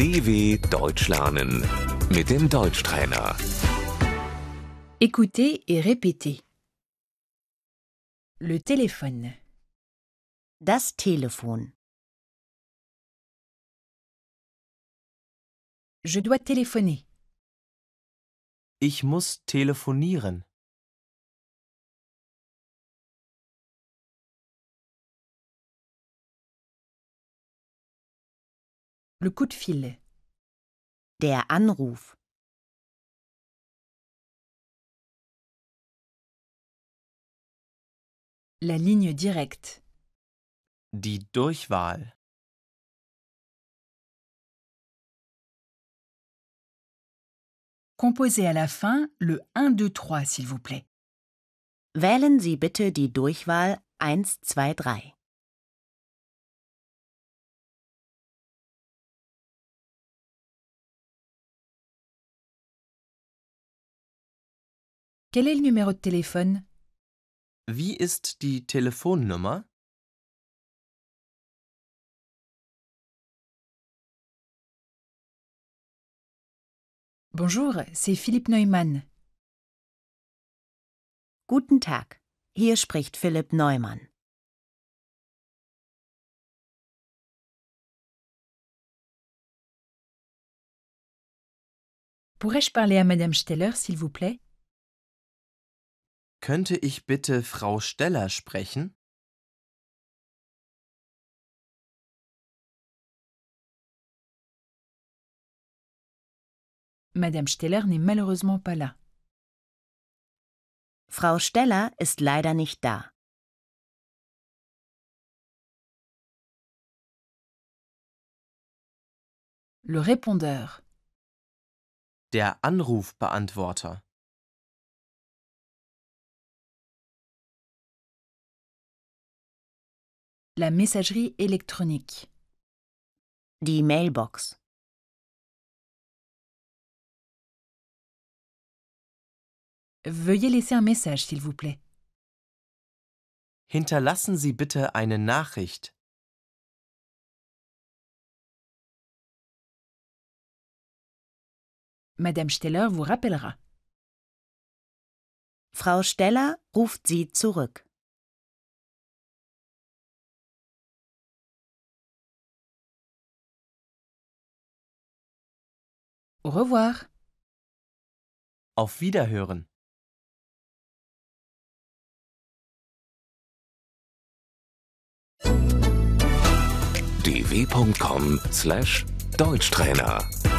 DW Deutsch lernen mit dem Deutschtrainer. Écoutez et répétez. Le téléphone, Das Telefon. je dois téléphoner, Ich muss telefonieren. Le coup de fil, Der Anruf. la ligne directe, Die Durchwahl. composez à la fin le 1, 2, 3 s'il vous plaît. Wählen Sie bitte die Durchwahl 123. Quel est le numéro de téléphone Wie ist die Telefonnummer? Bonjour, c'est Philippe Neumann. Guten Tag. Hier spricht Philipp Neumann. Pourrais-je parler à Madame Steller, s'il vous plaît Könnte ich bitte Frau Steller sprechen? Madame Steller n'est malheureusement pas là. Frau Steller ist leider nicht da. Le répondeur, Der Anrufbeantworter. La messagerie électronique, Die Mailbox. Veuillez laisser un message, s'il vous plaît. Hinterlassen Sie bitte eine Nachricht. Madame Steller vous rappellera. Frau Steller ruft Sie zurück. Au revoir. Auf Wiederhören. dw.com/deutschtrainer